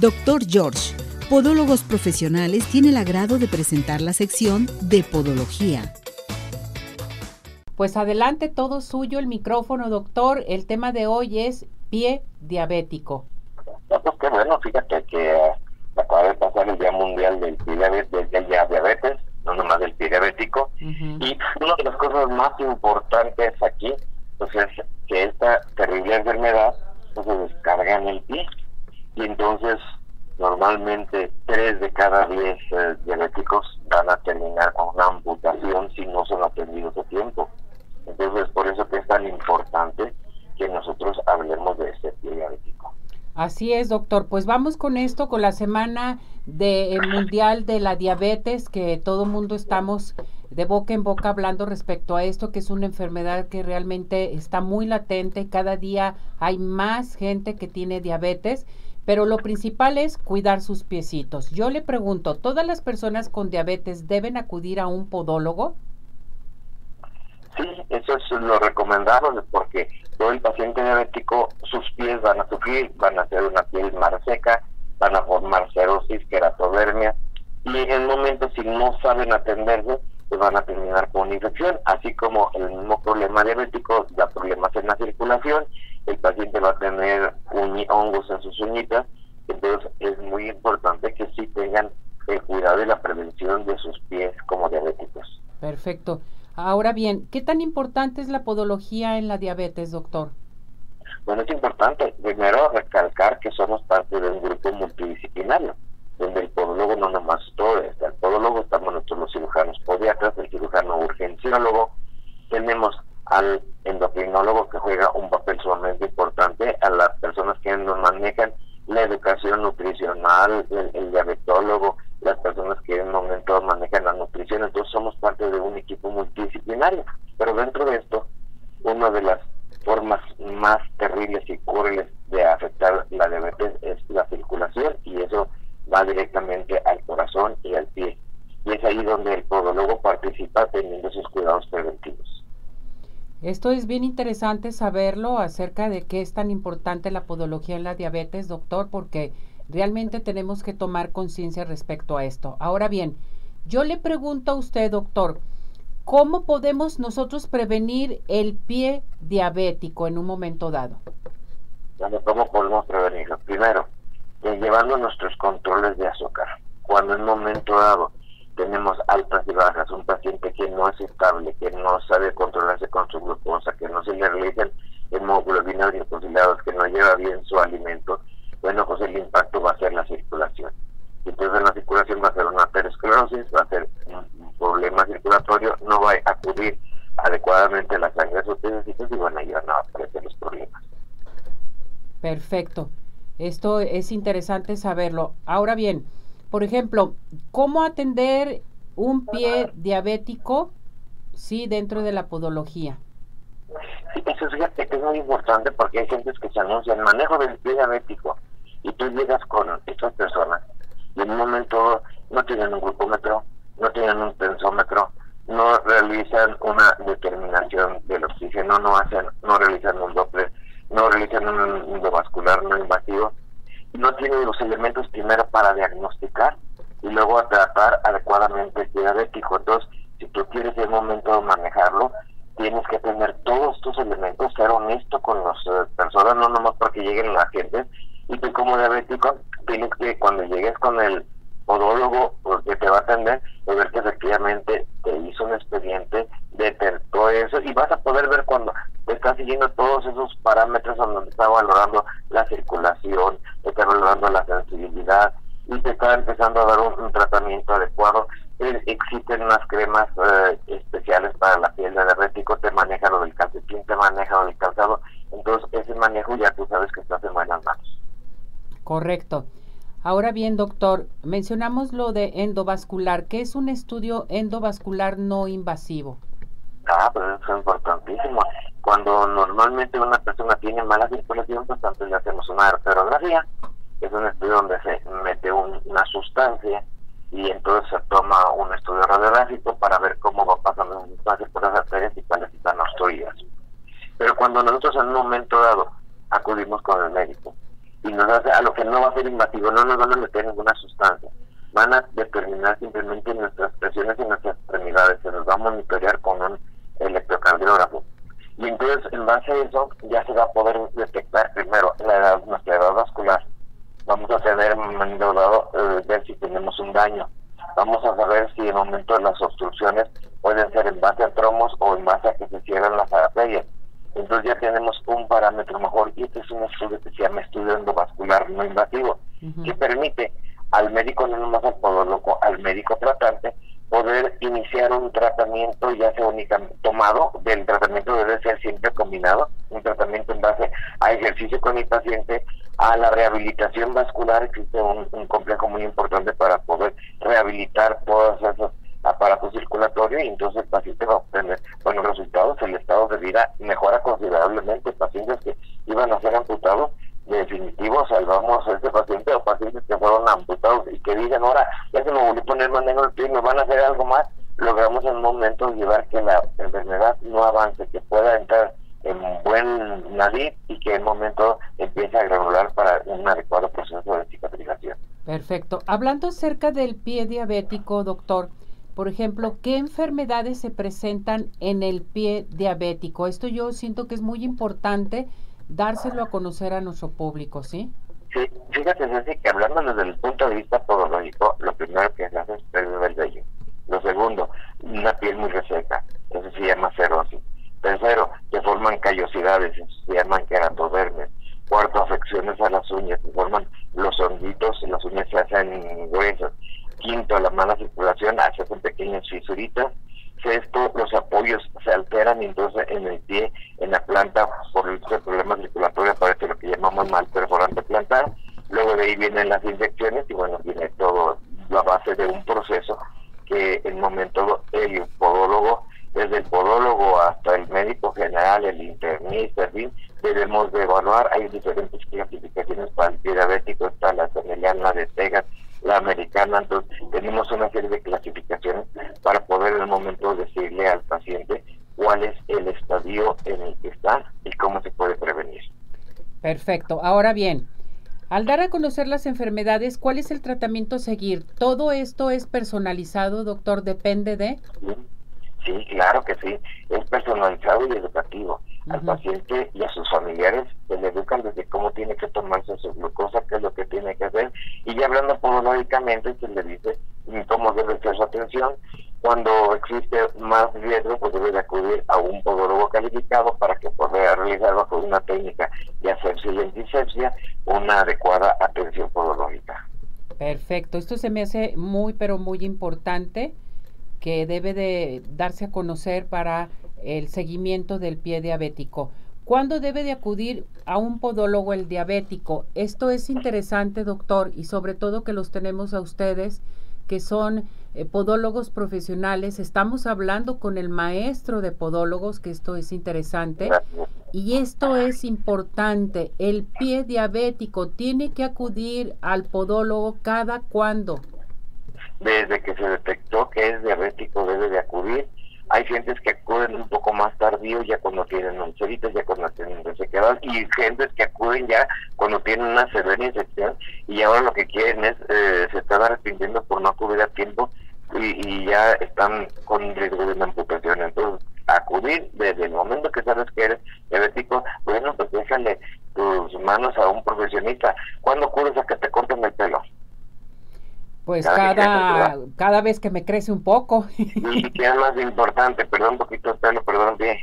Doctor George, Podólogos Profesionales, tiene el agrado de presentar la sección de Podología. Pues adelante, todo suyo el micrófono, doctor. El tema de hoy es pie diabético. pues qué bueno, fíjate que acaba de pasar el Día Mundial del Pie Diabetes, del diabetes, no nomás del pie diabético. Y una de las cosas más importantes aquí, pues es que esta terrible enfermedad pues, se descarga en el pie. Y entonces, normalmente, tres de cada diez eh, diabéticos van a terminar con una amputación si no son atendidos a tiempo. Entonces, por eso que es tan importante que nosotros hablemos de este diabético. Así es, doctor. Pues vamos con esto, con la semana de, mundial de la diabetes, que todo mundo estamos de boca en boca hablando respecto a esto, que es una enfermedad que realmente está muy latente. Cada día hay más gente que tiene diabetes, pero lo principal es cuidar sus piecitos. Yo le pregunto, ¿todas las personas con diabetes deben acudir a un podólogo? Sí, eso es lo recomendable porque todo el paciente diabético, sus pies van a sufrir, van a ser una piel más seca, van a formar cerosis, queratodermia, y en el momento si no saben atenderse, pues van a terminar con una infección, así como el mismo problema diabético da problemas en la circulación, el paciente va a tener hongos en sus uñitas, entonces es muy importante que sí tengan el cuidado y la prevención de sus pies como diabéticos. Perfecto. Ahora bien, ¿qué tan importante es la podología en la diabetes, doctor? Bueno, es importante primero recalcar que somos parte de un grupo multidisciplinario, donde el podólogo no nomás todo está. El podólogo estamos nosotros los cirujanos podiatras, el cirujano urgenciólogo, tenemos al endocrinólogo que juega un papel sumamente importante, a las personas que nos manejan la educación nutricional, el diabetólogo, las personas que en un momento manejan la nutrición, entonces somos parte de un equipo multidisciplinario. Pero dentro de esto, una de las formas más terribles y crueles de afectar la diabetes es la circulación y eso va directamente al corazón y al pie. Y es ahí donde el podólogo participa teniendo sus cuidados preventivos. Esto es bien interesante saberlo acerca de qué es tan importante la podología en la diabetes, doctor, porque Realmente tenemos que tomar conciencia respecto a esto. Ahora bien, yo le pregunto a usted, doctor, ¿cómo podemos nosotros prevenir el pie diabético en un momento dado? ¿Cómo podemos prevenirlo? Primero, eh, llevando nuestros controles de azúcar. Cuando en un momento dado tenemos altas y bajas, un paciente que no es estable, que no sabe controlarse con su glucosa, que no se le realizan hemoglobinas glicosiladas, que no lleva bien su alimento, bueno, pues el impacto va a ser la circulación. Entonces la circulación va a ser una aterosclerosis, va a ser un, problema circulatorio, no va a acudir adecuadamente la sangre a sus y van a llevar a aparecer los problemas. Perfecto. Esto es interesante saberlo. Ahora bien, por ejemplo, ¿cómo atender un pie diabético, sí, dentro de la podología? Sí, eso que es muy importante porque hay gente que se anuncia el manejo del pie diabético y tú llegas con estas personas y en un momento no tienen un glucómetro, no tienen un tensómetro, no realizan una determinación del oxígeno, no hacen, no realizan un Doppler, no realizan un endovascular no invasivo, no tienen los elementos primero para diagnosticar y luego tratar adecuadamente el diabético. Entonces, si tú quieres en un momento manejarlo, tienes que tener todos estos elementos, ser honesto con las eh, personas, no nomás porque lleguen la gente, y tú como diabético tienes que cuando llegues con el podólogo que te va a atender, ver que efectivamente te hizo un expediente, detectó eso y vas a poder ver cuando te está siguiendo todos esos parámetros donde está valorando la circulación, está valorando la sensibilidad y te está empezando a dar un, tratamiento adecuado. Eh, existen unas cremas eh, especiales para la piel de diabético, te maneja lo del calcetín, te maneja lo del calzado, entonces ese manejo ya tú sabes que estás en buenas manos. Correcto. Ahora bien, doctor, mencionamos lo de endovascular. ¿Qué es un estudio endovascular no invasivo? Ah, pues eso es importantísimo. Cuando normalmente una persona tiene mala circulación, pues antes le hacemos una arterografía. Es un estudio donde se mete una sustancia y entonces se toma un estudio radiográfico para ver cómo va pasando la sustancia por las arterias y cuáles están obstruidas. Pero cuando nosotros en un momento dado acudimos con el médico y nos hace a lo que no va a ser invasivo, no nos van a meter ninguna sustancia. Van a determinar simplemente nuestras presiones y nuestras extremidades, se nos va a monitorear con un electrocardiógrafo. Y entonces, en base a eso, ya se va a poder detectar primero la edad, nuestra edad vascular. Vamos a tener, eh, ver si tenemos un daño. Vamos a saber si en momento de las obstrucciones pueden ser en base a tromos o en base a que se cierran las arterias. Entonces ya tenemos un parámetro mejor y este es un estudio que se llama estudio endovascular no invasivo, que permite al médico, no nomás al podólogo, al médico tratante, poder iniciar un tratamiento ya sea únicamente tomado, del tratamiento debe ser siempre combinado, un tratamiento en base a ejercicio con el paciente, a la rehabilitación vascular, existe un, un complejo muy importante para poder rehabilitar todos esos aparatos circulatorios y entonces el paciente va a obtener buenos resultados, el estado de vida mejora considerablemente, pacientes que iban a ser amputados definitivo salvamos a este paciente o pacientes que fueron amputados y que dicen ahora ya se me volvió a poner más negro el pie me van a hacer algo más logramos en un momento llevar que la enfermedad no avance que pueda entrar en buen nariz y que en un momento empiece a granular para un adecuado proceso de cicatrización. Perfecto. Hablando acerca del pie diabético, doctor, por ejemplo, ¿qué enfermedades se presentan en el pie diabético? Esto yo siento que es muy importante dárselo a conocer a nuestro público, ¿sí? Sí, fíjate, Ceci, que hablando desde el punto de vista podológico, lo primero que se hace es pérdida del vello. Lo segundo, una piel muy reseca, eso se llama cerosis. Tercero, se forman callosidades, eso se llaman queratodermes. Cuarto, afecciones a las uñas, se forman los honguitos, las uñas se hacen gruesas. Quinto, la mala circulación, hace pequeñas fisuritas esto los apoyos se alteran entonces en el pie, en la planta, por el problema circulatorio aparece lo que llamamos mal perforante plantar, luego de ahí vienen las infecciones y bueno, viene todo de un proceso que en momento el podólogo, desde el podólogo hasta el médico general, el internista, en fin, debemos de evaluar, hay diferentes clasificaciones para el diabético, está la semellana de Tegas, la americana, entonces tenemos una serie de clasificaciones para poder en el momento decirle al paciente cuál es el estadio en el que está y cómo se puede prevenir. Perfecto. Ahora bien, al dar a conocer las enfermedades, ¿cuál es el tratamiento a seguir? ¿Todo esto es personalizado, doctor? ¿Depende de? Sí, claro que sí. Es personalizado y educativo al paciente y a sus familiares se le educan desde cómo tiene que tomarse su glucosa, qué es lo que tiene que hacer, y ya hablando podológicamente se le dice cómo debe ser su atención. Cuando existe más riesgo, pues debe de acudir a un podólogo calificado para que pueda realizar bajo una técnica de asepsia y antisepsia una adecuada atención podológica. Perfecto, esto se me hace muy, pero muy importante que debe de darse a conocer para el seguimiento del pie diabético. ¿Cuándo debe de acudir a un podólogo el diabético? Esto es interesante, doctor, y sobre todo que los tenemos a ustedes, que son eh, podólogos profesionales. Estamos hablando con el maestro de podólogos, que esto es interesante. Y esto es importante. El pie diabético tiene que acudir al podólogo cada cuándo. Desde que se detectó que es diabético debe de acudir hay gentes que acuden un poco más tardío ya cuando tienen ulceritas, ya cuando tienen resequedad y gentes que acuden ya cuando tienen una severa infección y ahora lo que quieren es, eh, se están arrepintiendo por no acudir a tiempo y, ya están con riesgo de una amputación. Entonces, acudir desde el momento que sabes que eres diabético, bueno, pues déjale tus manos a un profesionista. ¿Cuándo acudes a que te corten el pelo? Pues cada, cada, vez que me crece un poco. y qué es más importante, perdón un poquito el pelo, perdón, pie.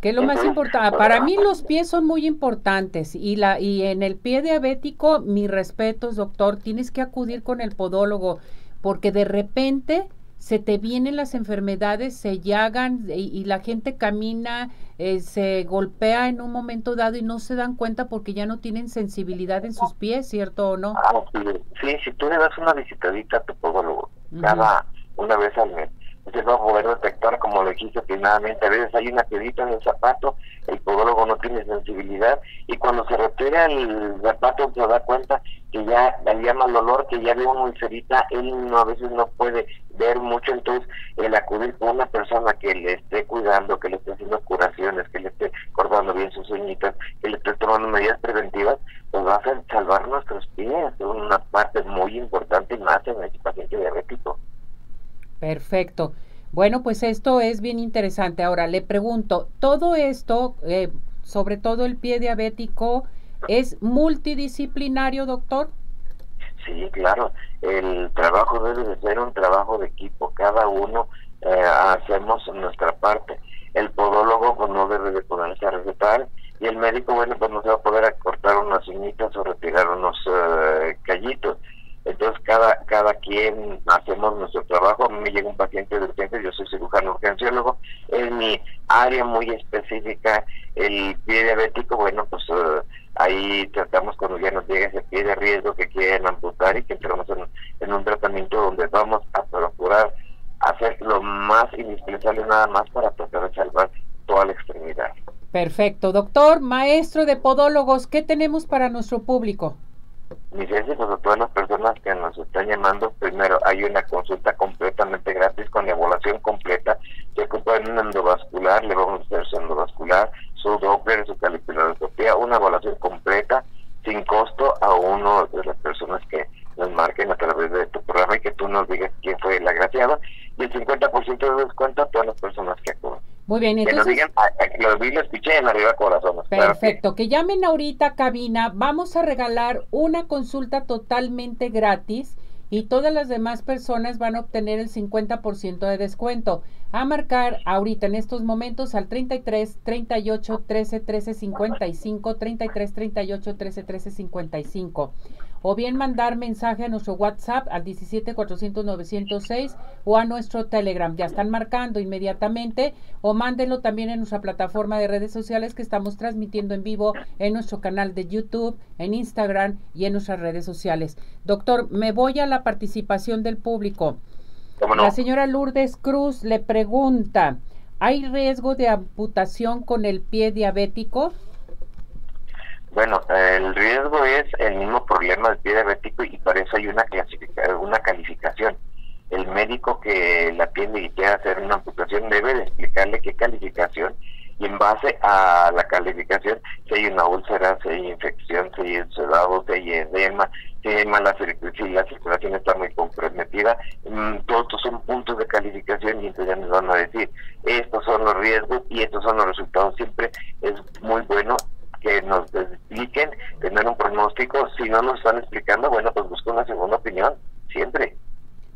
¿Qué es lo más importante? Para mí los pies son muy importantes y la y en el pie diabético, mis respetos, doctor, tienes que acudir con el podólogo porque de repente se te vienen las enfermedades, se llagan y, la gente camina, eh, se golpea en un momento dado y no se dan cuenta porque ya no tienen sensibilidad en sus pies, ¿cierto o no? Ah, sí, si tú le das una visitadita a tu podólogo cada una vez al mes, usted va a poder detectar, como lo dijiste finalmente, a veces hay una piedrita en el zapato, el podólogo no tiene sensibilidad y cuando se retira el zapato se da cuenta que ya llama el olor, que ya ve una ulcerita, él no, a veces no puede ver mucho, entonces el acudir con una persona que le esté cuidando, que le esté haciendo curaciones, que le esté cortando bien sus uñitas, que le esté tomando medidas preventivas, pues a salvar nuestros pies, es una parte muy importante más en este. Perfecto. Bueno, pues esto es bien interesante. Ahora le pregunto, todo esto, eh, sobre todo el pie diabético, ¿es multidisciplinario, doctor? Sí, claro. El trabajo debe de ser un trabajo de equipo. Cada uno eh, hacemos nuestra parte. El podólogo pues, no debe de ponerse a recetar y el médico, bueno, pues no se va a poder cortar unas uñitas o retirar unos uh, callitos. Entonces, cada cada quien hacemos nuestro trabajo. A mí me llega un paciente de urgencia, yo soy cirujano urgenciólogo. En mi área muy específica, el pie diabético, bueno, pues uh, ahí tratamos cuando ya nos llega ese pie de riesgo que quieren amputar y que entramos en, en un tratamiento donde vamos a procurar hacer lo más indispensable nada más para tratar de salvar toda la extremidad. Perfecto. Doctor, maestro de podólogos, ¿qué tenemos para nuestro público? Mis pues a todas las personas que nos están llamando, primero hay una consulta completamente gratis con evaluación completa. Se ocupa en un endovascular, le vamos a hacer su endovascular, su Doppler, su calipiroscopía, una evaluación completa sin costo a uno de las personas que nos marquen a través de tu programa y que tú nos digas quién fue el agraciado y el 50% de descuento a todas las personas que. Muy bien, entonces... Que nos digan, lo vi, lo escuché en Arriba Corazón. Perfecto, que llamen ahorita a cabina, vamos a regalar una consulta totalmente gratis y todas las demás personas van a obtener el 50% de descuento. A marcar ahorita en estos momentos al 33 38 13 13 55, 33 38 13 13 55 o bien mandar mensaje a nuestro WhatsApp al 17 400 906 o a nuestro Telegram. Ya están marcando inmediatamente o mándenlo también en nuestra plataforma de redes sociales que estamos transmitiendo en vivo en nuestro canal de YouTube, en Instagram y en nuestras redes sociales. Doctor, me voy a la participación del público. La señora Lourdes Cruz le pregunta, ¿hay riesgo de amputación con el pie diabético? Bueno, el riesgo es el mismo problema del pie diabético y para eso hay una una calificación. El médico que la atiende y quiere hacer una amputación debe de explicarle qué calificación y en base a la calificación si hay una úlcera, si hay infección, si hay sedado, si hay edema, si hay mala circulación, la circulación está muy comprometida, mm, todos estos son puntos de calificación y entonces ya nos van a decir estos son los riesgos y estos son los resultados. Siempre es muy bueno que nos expliquen, tener un pronóstico. Si no nos están explicando, bueno, pues busco una segunda opinión, siempre.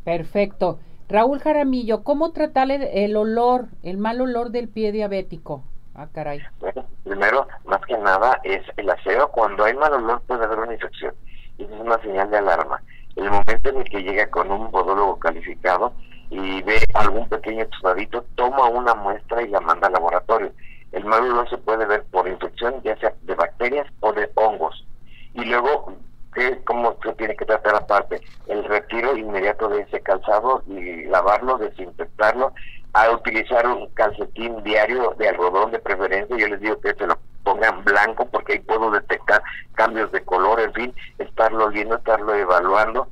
Perfecto. Raúl Jaramillo, ¿cómo tratar el, olor, el mal olor del pie diabético? Ah, caray. Bueno, primero, más que nada, es el aseo. Cuando hay mal olor puede haber una infección. Y es una señal de alarma. El momento en el que llega con un podólogo calificado y ve algún pequeño tostadito, toma una muestra y la manda al laboratorio el olor se puede ver por infección, ya sea de bacterias o de hongos. Y luego, ¿qué, ¿cómo se tiene que tratar aparte? El retiro inmediato de ese calzado y lavarlo, desinfectarlo, a utilizar un calcetín diario de algodón de preferencia. Yo les digo que se lo pongan blanco porque ahí puedo detectar cambios de color, en fin, estarlo viendo, estarlo evaluando.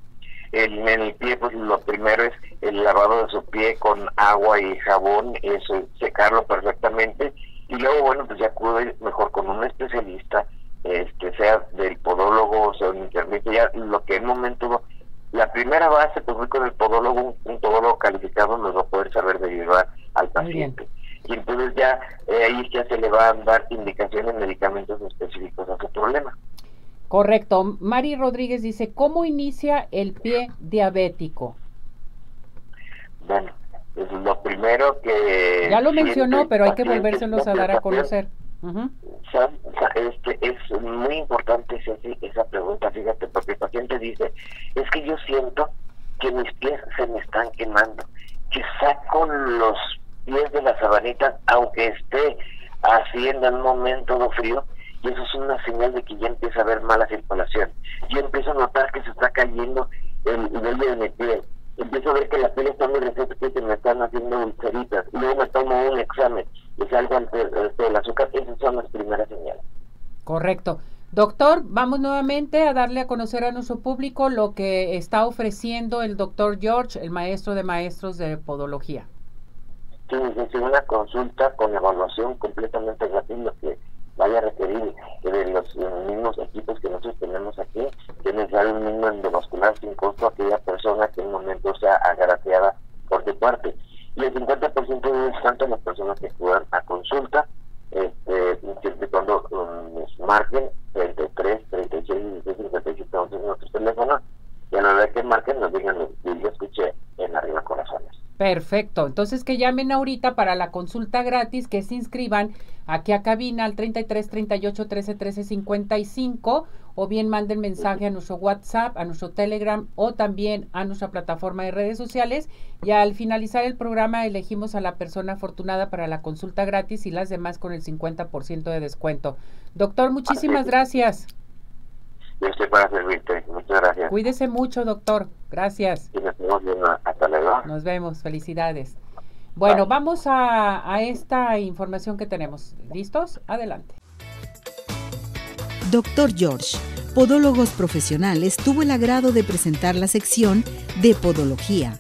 El, en el pie, pues lo primero es el lavado de su pie con agua y jabón, eso, secarlo perfectamente y luego bueno pues ya acude mejor con un especialista este sea del podólogo o sea un internet ya lo que en momento la primera base pues voy con el podólogo un, podólogo calificado nos va a poder saber derivar al paciente. Y entonces ya eh, ahí ya se le van a dar indicaciones medicamentos específicos a su problema. Correcto. Mari Rodríguez dice cómo inicia el pie diabético bueno es lo primero que... Ya lo mencionó, pero hay que volvérselos a dar a conocer. este, es muy importante esa, pregunta, fíjate, porque el paciente dice, es que yo siento que mis pies se me están quemando, que saco los pies de la sabanita, aunque esté haciendo en un momento de frío, y eso es una señal de que ya empieza a haber mala circulación. Yo empiezo a notar que se está cayendo el nivel de mi piel empiezo a ver que la piel está muy resistente que me están haciendo ulceritas. Luego me tomo un examen y salgo ante este, el azúcar. Esas son las primeras señales. Correcto. Doctor, vamos nuevamente a darle a conocer a nuestro público lo que está ofreciendo el doctor George, el maestro de maestros de podología. Sí, es una consulta con evaluación completamente gratuita que vaya a requerir de los, mismos equipos que nosotros tenemos realizar un mínimo endovascular sin costo a aquella persona que en un momento sea agraciada por tu parte. Y el 50% de descuento las personas que acudan a consulta, este, siempre cuando nos marquen 33, 36, 16, 57, 11 en nuestro teléfono, y a la hora que marquen nos digan, yo escuché en Arriba Corazones. Perfecto. Entonces que llamen ahorita para la consulta gratis, que se inscriban aquí a cabina al 33 38 13 13 55 o bien manden mensaje a nuestro WhatsApp, a nuestro Telegram o también a nuestra plataforma de redes sociales y al finalizar el programa elegimos a la persona afortunada para la consulta gratis y las demás con el 50% de descuento. Doctor, muchísimas gracias. Yo estoy para servirte. Muchas gracias. Cuídese mucho, doctor. Gracias. Y nos vemos viendo. Hasta luego. Nos vemos. Felicidades. Bueno, vamos a, a esta información que tenemos. ¿Listos? Adelante. Doctor George, Podólogos Profesionales, tuvo el agrado de presentar la sección de Podología